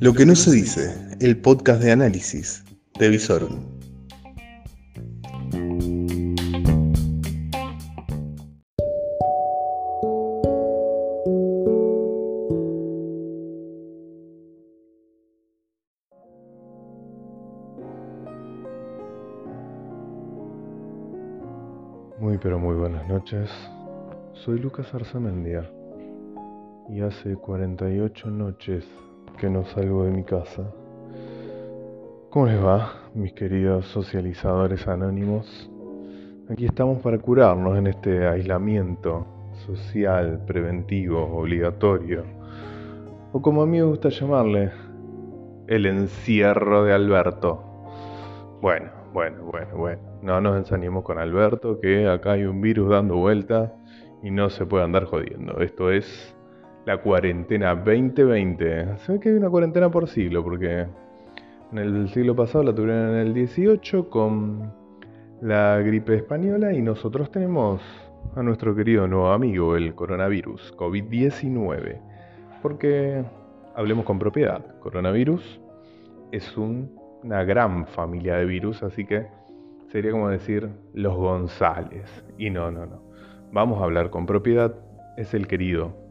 Lo que no se dice, el podcast de análisis de Visorum. Muy pero muy buenas noches. Soy Lucas Arzamendia y hace 48 noches que no salgo de mi casa. ¿Cómo les va, mis queridos socializadores anónimos? Aquí estamos para curarnos en este aislamiento social, preventivo, obligatorio, o como a mí me gusta llamarle, el encierro de Alberto. Bueno, bueno, bueno, bueno, no nos ensañemos con Alberto, que acá hay un virus dando vuelta y no se puede andar jodiendo. Esto es la cuarentena 2020. Se ve que hay una cuarentena por siglo, porque en el siglo pasado la tuvieron en el 18 con la gripe española y nosotros tenemos a nuestro querido nuevo amigo, el coronavirus, COVID-19. Porque hablemos con propiedad, coronavirus es una gran familia de virus, así que sería como decir los González. Y no, no, no. Vamos a hablar con propiedad, es el querido,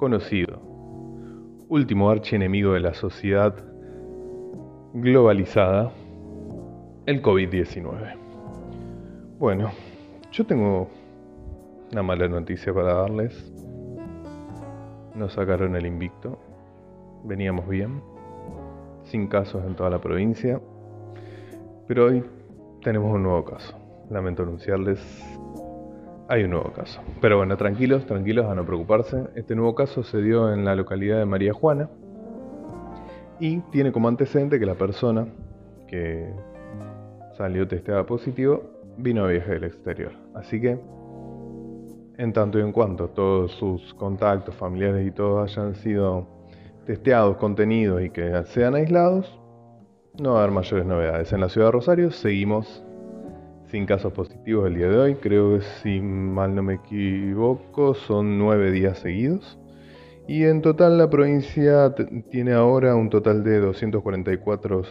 conocido, último archienemigo de la sociedad globalizada, el COVID-19. Bueno, yo tengo una mala noticia para darles. Nos sacaron el invicto. Veníamos bien, sin casos en toda la provincia. Pero hoy tenemos un nuevo caso. Lamento anunciarles, hay un nuevo caso. Pero bueno, tranquilos, tranquilos a no preocuparse. Este nuevo caso se dio en la localidad de María Juana, y tiene como antecedente que la persona que salió testeada positivo vino a viaje del exterior. Así que, en tanto y en cuanto todos sus contactos familiares y todo hayan sido testeados, contenidos y que sean aislados, no va a haber mayores novedades. En la ciudad de Rosario seguimos sin casos positivos el día de hoy. Creo que si mal no me equivoco son nueve días seguidos. Y en total la provincia tiene ahora un total de 244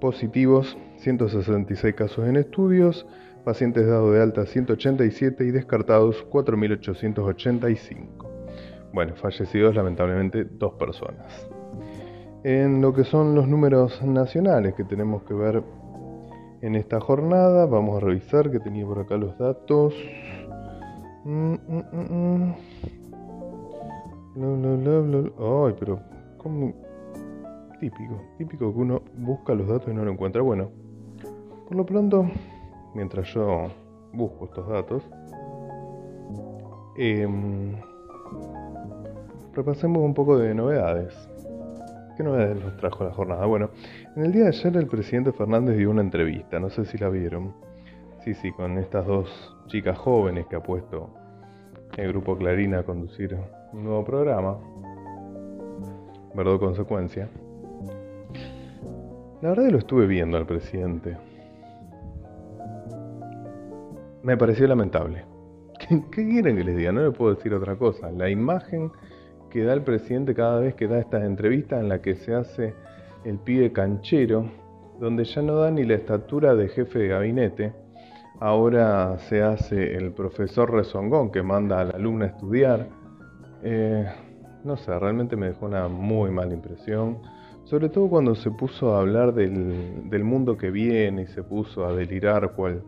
positivos, 166 casos en estudios, pacientes dados de alta 187 y descartados 4.885. Bueno, fallecidos lamentablemente dos personas. En lo que son los números nacionales que tenemos que ver en esta jornada, vamos a revisar que tenía por acá los datos. Mm, mm, mm, Ay, pero como típico, típico que uno busca los datos y no lo encuentra. Bueno, por lo pronto, mientras yo busco estos datos, em, repasemos un poco de novedades. ¿Qué novedades nos trajo la jornada? Bueno, en el día de ayer el presidente Fernández dio una entrevista, no sé si la vieron. Sí, sí, con estas dos chicas jóvenes que ha puesto el grupo Clarín a conducir un nuevo programa, verdad consecuencia. La verdad que lo estuve viendo al presidente. Me pareció lamentable. ¿Qué, quieren que les diga? No le puedo decir otra cosa. La imagen que da el presidente cada vez que da estas entrevistas en la que se hace el pibe canchero, donde ya no da ni la estatura de jefe de gabinete, ahora se hace el profesor rezongón que manda al alumno a estudiar, eh, no sé, realmente me dejó una muy mala impresión. Sobre todo cuando se puso a hablar del, mundo que viene y se puso a delirar cual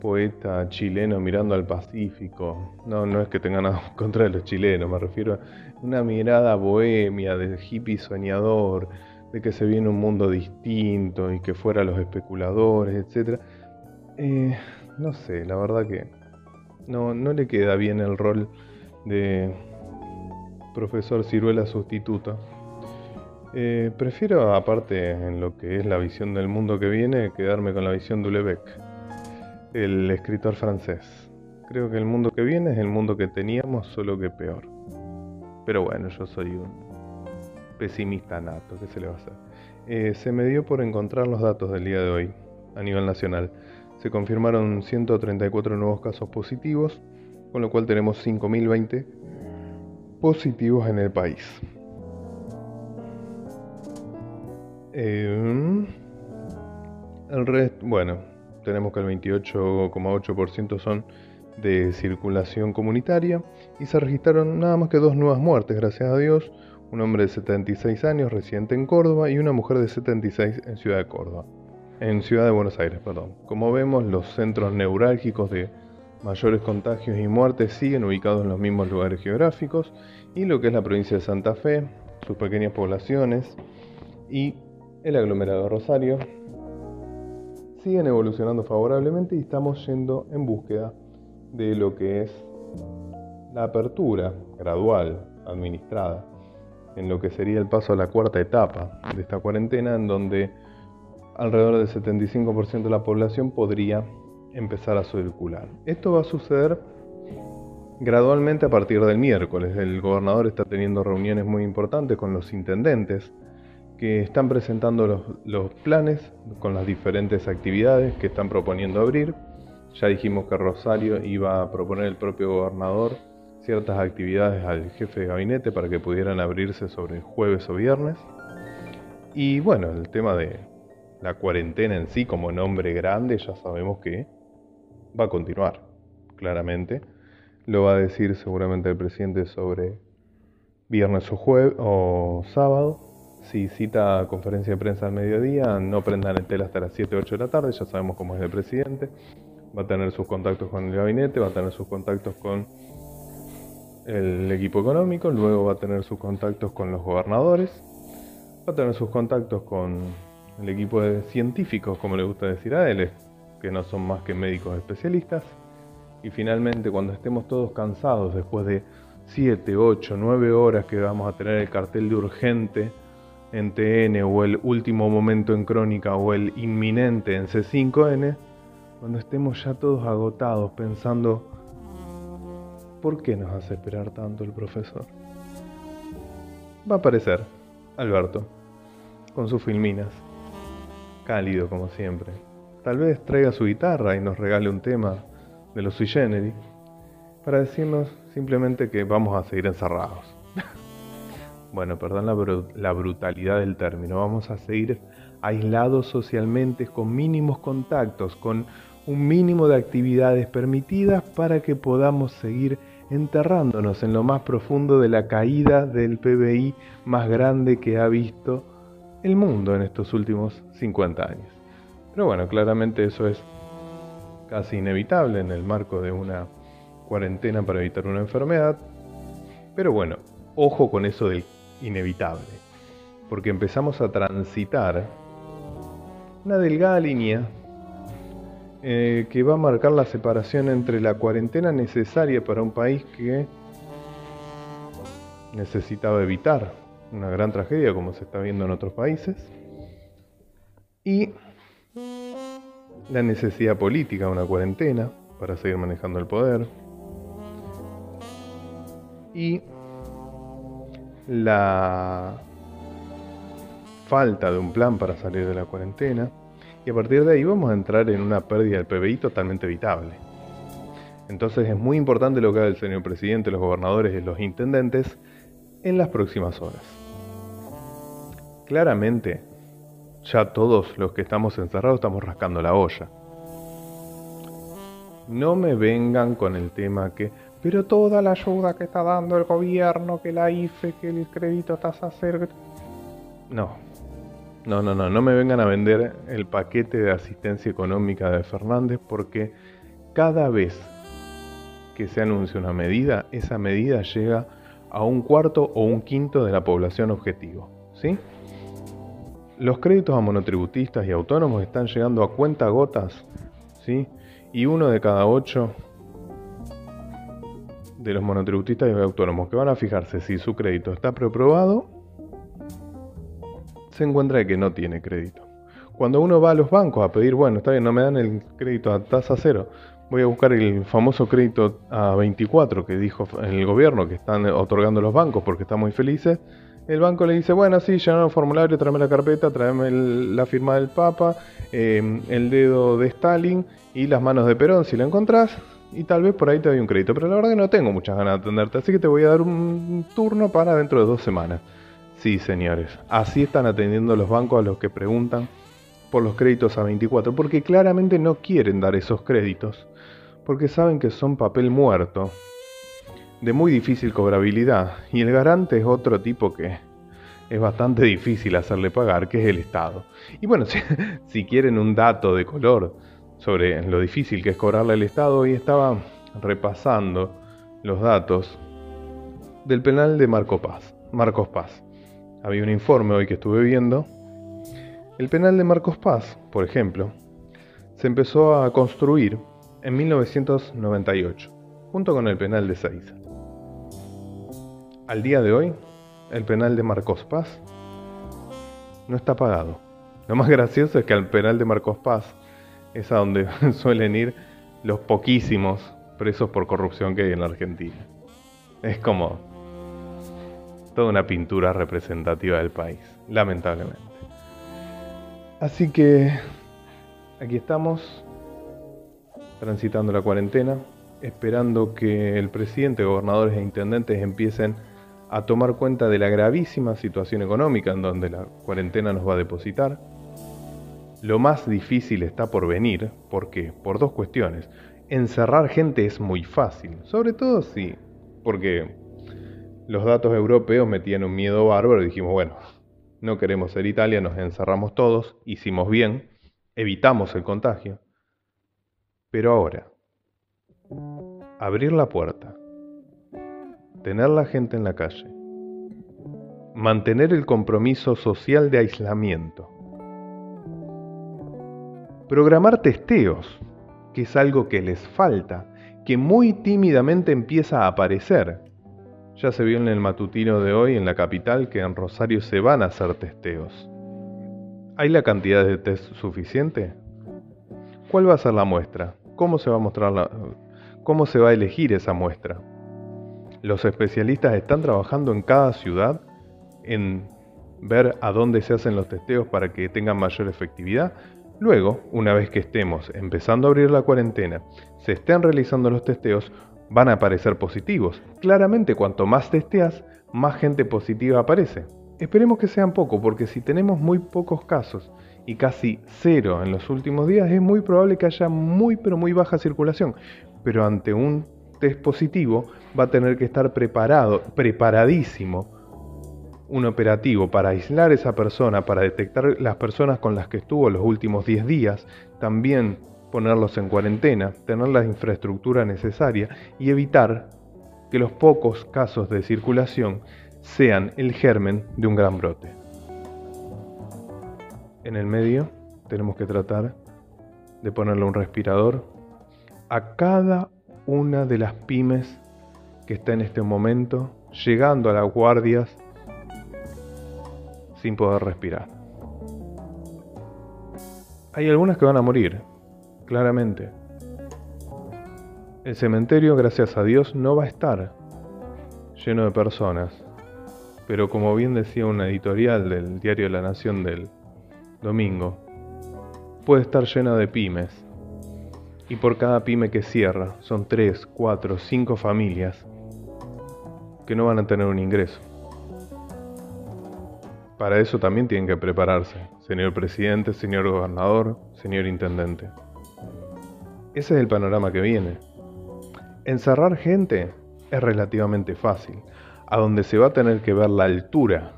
poeta chileno mirando al Pacífico. No, no es que tenga nada contra los chilenos, me refiero a una mirada bohemia de hippie soñador, de que se viene un mundo distinto y que fuera los especuladores, etc. Eh, no sé, la verdad que no, no le queda bien el rol de profesor Ciruela sustituto. Eh, prefiero, aparte, en lo que es la visión del mundo que viene, quedarme con la visión de Ulebeck, el escritor francés. Creo que el mundo que viene es el mundo que teníamos, solo que peor. Pero bueno, yo soy un pesimista nato, ¿qué se le va a hacer? Eh, se me dio por encontrar los datos del día de hoy a nivel nacional. Se confirmaron 134 nuevos casos positivos, con lo cual tenemos 5.020 positivos en el país. Eh, el resto, bueno, tenemos que el 28,8% son de circulación comunitaria y se registraron nada más que dos nuevas muertes, gracias a Dios, un hombre de 76 años residente en Córdoba y una mujer de 76 en Ciudad de Córdoba, en Ciudad de Buenos Aires, perdón. Como vemos, los centros neurálgicos de mayores contagios y muertes siguen ubicados en los mismos lugares geográficos y lo que es la provincia de Santa Fe, sus pequeñas poblaciones y el aglomerado Rosario siguen evolucionando favorablemente y estamos yendo en búsqueda de lo que es la apertura gradual, administrada, en lo que sería el paso a la cuarta etapa de esta cuarentena, en donde alrededor del 75% de la población podría empezar a circular. Esto va a suceder gradualmente a partir del miércoles. El gobernador está teniendo reuniones muy importantes con los intendentes que están presentando los, planes con las diferentes actividades que están proponiendo abrir. Ya dijimos que Rosario iba a proponer el propio gobernador ciertas actividades al jefe de gabinete para que pudieran abrirse sobre jueves o viernes. Y bueno, el tema de la cuarentena en sí como nombre grande ya sabemos que va a continuar, claramente. Lo va a decir seguramente el presidente sobre viernes o jueves o sábado si cita conferencia de prensa al mediodía, no prendan el tela hasta las 7 o 8 de la tarde, ya sabemos cómo es el presidente. Va a tener sus contactos con el gabinete, va a tener sus contactos con el equipo económico, luego va a tener sus contactos con los gobernadores, va a tener sus contactos con el equipo de científicos, como le gusta decir a él, que no son más que médicos especialistas. Y finalmente, cuando estemos todos cansados, después de 7, 8, 9 horas que vamos a tener el cartel de urgente, en TN o el último momento en Crónica o el inminente en C5N, cuando estemos ya todos agotados pensando, ¿por qué nos hace esperar tanto el profesor? Va a aparecer Alberto, con sus filminas, cálido como siempre. Tal vez traiga su guitarra y nos regale un tema de los sui generis, para decirnos simplemente que vamos a seguir encerrados bueno, perdón la, brutalidad del término, vamos a seguir aislados socialmente con mínimos contactos, con un mínimo de actividades permitidas para que podamos seguir enterrándonos en lo más profundo de la caída del PBI más grande que ha visto el mundo en estos últimos 50 años. Pero bueno, claramente eso es casi inevitable en el marco de una cuarentena para evitar una enfermedad. Pero bueno, ojo con eso del inevitable, porque empezamos a transitar una delgada línea eh, que va a marcar la separación entre la cuarentena necesaria para un país que necesitaba evitar una gran tragedia como se está viendo en otros países y la necesidad política de una cuarentena para seguir manejando el poder y la falta de un plan para salir de la cuarentena y a partir de ahí vamos a entrar en una pérdida del PBI totalmente evitable. Entonces es muy importante lo que haga el señor presidente, los gobernadores y los intendentes en las próximas horas. Claramente, ya todos los que estamos encerrados estamos rascando la olla. No me vengan con el tema que pero toda la ayuda que está dando el gobierno, que la IFE, que el crédito tasa cero. No. No, no, no, no me vengan a vender el paquete de asistencia económica de Fernández porque cada vez que se anuncia una medida, esa medida llega a un cuarto o un quinto de la población objetivo. ¿Sí? Los créditos a monotributistas y autónomos están llegando a cuenta gotas, ¿sí? Y uno de cada ocho de los monotributistas y autónomos que van a fijarse si su crédito está preaprobado, se encuentra que no tiene crédito. Cuando uno va a los bancos a pedir, bueno, está bien, no me dan el crédito a tasa cero, voy a buscar el famoso crédito a 24 que dijo el gobierno que están otorgando los bancos porque están muy felices. El banco le dice, bueno, sí, llenaron el formulario, tráeme la carpeta, tráeme la firma del Papa, eh, el dedo de Stalin y las manos de Perón, si la encontrás, y tal vez por ahí te doy un crédito, pero la verdad que no tengo muchas ganas de atenderte, así que te voy a dar un turno para dentro de dos semanas. Sí, señores, así están atendiendo los bancos a los que preguntan por los créditos a 24, porque claramente no quieren dar esos créditos, porque saben que son papel muerto, de muy difícil cobrabilidad, y el garante es otro tipo que es bastante difícil hacerle pagar, que es el Estado. Y bueno, si, si quieren un dato de color sobre lo difícil que es cobrarle al Estado, hoy estaba repasando los datos del penal de Marco Paz, Marcos Paz. Había un informe hoy que estuve viendo el penal de Marcos Paz, por ejemplo, se empezó a construir en 1998, junto con el penal de Seiza. Al día de hoy, el penal de Marcos Paz no está pagado. Lo más gracioso es que al penal de Marcos Paz es a donde suelen ir los poquísimos presos por corrupción que hay en la Argentina. Es como toda una pintura representativa del país, lamentablemente. Así que aquí estamos, transitando la cuarentena, esperando que el presidente, gobernadores e intendentes empiecen a tomar cuenta de la gravísima situación económica en donde la cuarentena nos va a depositar. Lo más difícil está por venir, ¿por qué? Por dos cuestiones. Encerrar gente es muy fácil, sobre todo si, porque los datos europeos metían un miedo bárbaro y dijimos, bueno, no queremos ser Italia, nos encerramos todos, hicimos bien, evitamos el contagio. Pero ahora, abrir la puerta, tener la gente en la calle, mantener el compromiso social de aislamiento, programar testeos, que es algo que les falta, que muy tímidamente empieza a aparecer. Ya se vio en el matutino de hoy en la capital que en Rosario se van a hacer testeos. ¿Hay la cantidad de test suficiente? ¿Cuál va a ser la muestra? ¿Cómo se va a mostrar la, cómo se va a elegir esa muestra? Los especialistas están trabajando en cada ciudad en ver a dónde se hacen los testeos para que tengan mayor efectividad. Luego, una vez que estemos empezando a abrir la cuarentena, se estén realizando los testeos, van a aparecer positivos. Claramente, cuanto más testeas, más gente positiva aparece. Esperemos que sean poco, porque si tenemos muy pocos casos y casi cero en los últimos días, es muy probable que haya muy pero muy baja circulación. Pero ante un test positivo va a tener que estar preparado, preparadísimo, un operativo para aislar a esa persona, para detectar las personas con las que estuvo los últimos 10 días, también ponerlos en cuarentena, tener la infraestructura necesaria y evitar que los pocos casos de circulación sean el germen de un gran brote. En el medio tenemos que tratar de ponerle un respirador a cada una de las pymes que está en este momento llegando a las guardias sin poder respirar. Hay algunas que van a morir, claramente. El cementerio, gracias a Dios, no va a estar lleno de personas, pero como bien decía una editorial del diario La Nación del domingo, puede estar lleno de pymes. Y por cada pyme que cierra, son 3, 4, 5 familias que no van a tener un ingreso. Para eso también tienen que prepararse, señor presidente, señor gobernador, señor intendente. Ese es el panorama que viene. Encerrar gente es relativamente fácil, a donde se va a tener que ver la altura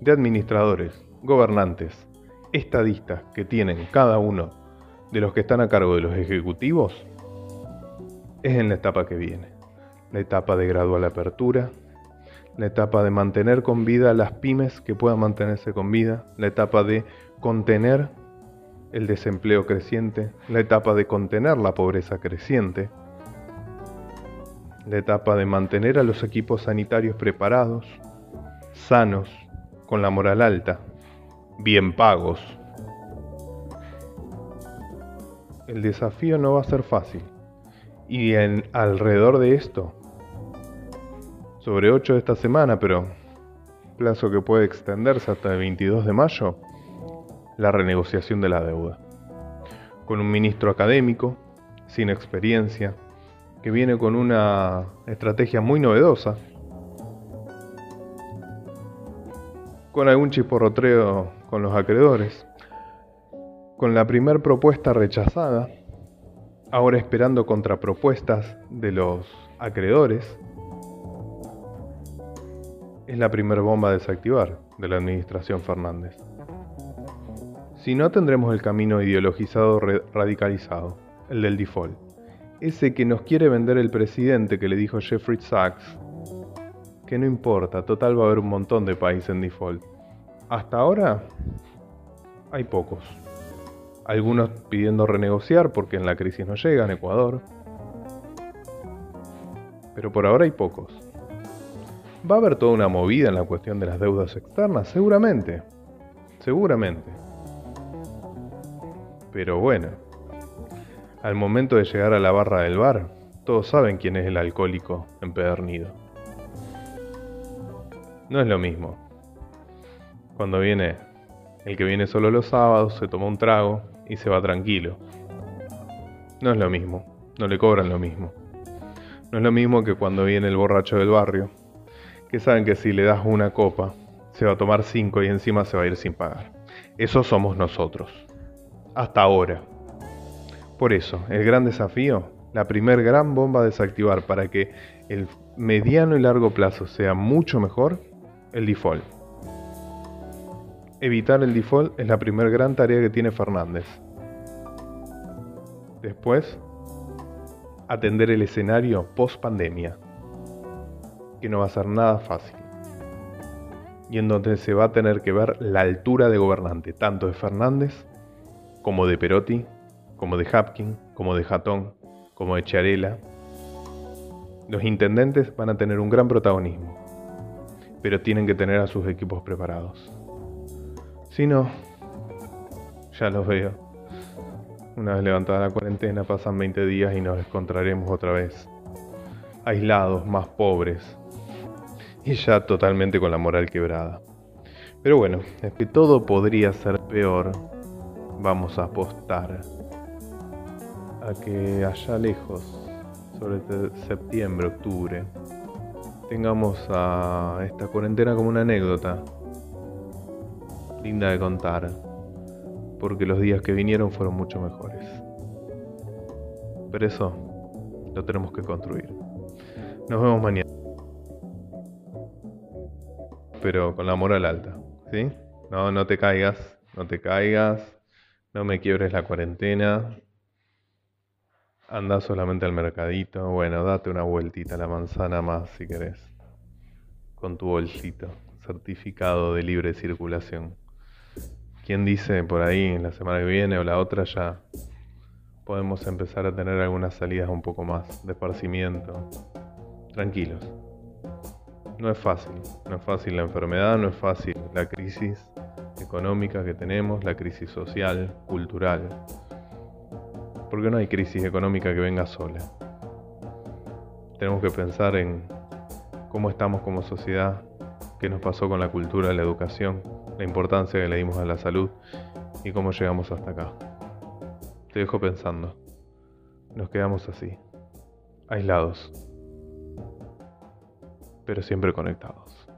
de administradores, gobernantes, estadistas que tienen cada uno de los que están a cargo de los ejecutivos, es en la etapa que viene. La etapa de gradual apertura, la etapa de mantener con vida las pymes que puedan mantenerse con vida, la etapa de contener el desempleo creciente, la etapa de contener la pobreza creciente, la etapa de mantener a los equipos sanitarios preparados, sanos, con la moral alta, bien pagos. El desafío no va a ser fácil. Y en, alrededor de esto, sobre 8 de esta semana, pero plazo que puede extenderse hasta el 22 de mayo, la renegociación de la deuda. Con un ministro académico, sin experiencia, que viene con una estrategia muy novedosa, con algún chisporrotreo con los acreedores, con la primer propuesta rechazada, ahora esperando contrapropuestas de los acreedores, es la primera bomba a desactivar de la administración Fernández. Si no, tendremos el camino ideologizado radicalizado, el del default. Ese que nos quiere vender el presidente que le dijo Jeffrey Sachs, que no importa, total va a haber un montón de países en default. Hasta ahora hay pocos. Algunos pidiendo renegociar porque en la crisis no llegan, Ecuador. Pero por ahora hay pocos. ¿Va a haber toda una movida en la cuestión de las deudas externas? Seguramente. Seguramente. Pero bueno, al momento de llegar a la barra del bar, todos saben quién es el alcohólico empedernido. No es lo mismo. Cuando viene el que viene solo los sábados, se toma un trago y se va tranquilo. No es lo mismo, no le cobran lo mismo. No es lo mismo que cuando viene el borracho del barrio, que saben que si le das una copa, se va a tomar cinco y encima se va a ir sin pagar. Eso somos nosotros hasta ahora. Por eso, el gran desafío, la primer gran bomba a desactivar para que el mediano y largo plazo sea mucho mejor, el default. Evitar el default es la primera gran tarea que tiene Fernández. Después, atender el escenario post pandemia, que no va a ser nada fácil. Y en donde se va a tener que ver la altura de gobernante, tanto de Fernández como de Perotti, como de Hapkin, como de Jatón, como de Charela. Los intendentes van a tener un gran protagonismo, pero tienen que tener a sus equipos preparados. Si no, ya los veo. Una vez levantada la cuarentena pasan 20 días y nos encontraremos otra vez. Aislados, más pobres. Y ya totalmente con la moral quebrada. Pero bueno, es que todo podría ser peor vamos a apostar a que allá lejos, sobre este septiembre, octubre, tengamos a esta cuarentena como una anécdota linda de contar, porque los días que vinieron fueron mucho mejores. Pero eso lo tenemos que construir. Nos vemos mañana. Pero con la moral alta, ¿sí? No, no te caigas, no te caigas. No me quiebres la cuarentena. Anda solamente al mercadito. Bueno, date una vueltita a la manzana más si querés. Con tu bolsito. Certificado de libre circulación. ¿Quién dice por ahí la semana que viene o la otra ya podemos empezar a tener algunas salidas un poco más de esparcimiento? Tranquilos. No es fácil. No es fácil la enfermedad, no es fácil la crisis económica que tenemos, la crisis social, cultural. Porque no hay crisis económica que venga sola. Tenemos que pensar en cómo estamos como sociedad, qué nos pasó con la cultura, la educación, la importancia que le dimos a la salud y cómo llegamos hasta acá. Te dejo pensando. Nos quedamos así, aislados, pero siempre conectados.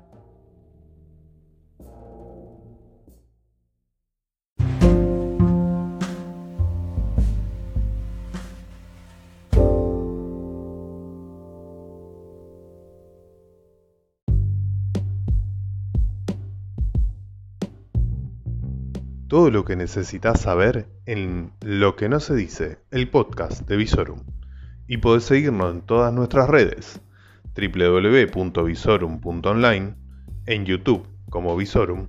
Todo lo que necesitas saber en Lo que no se dice, el podcast de Visorum. Y podés seguirnos en todas nuestras redes, www.visorum.online, en YouTube como Visorum,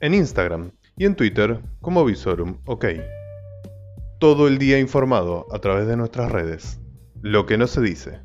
en Instagram y en Twitter como Visorum OK. Todo el día informado a través de nuestras redes. Lo que no se dice.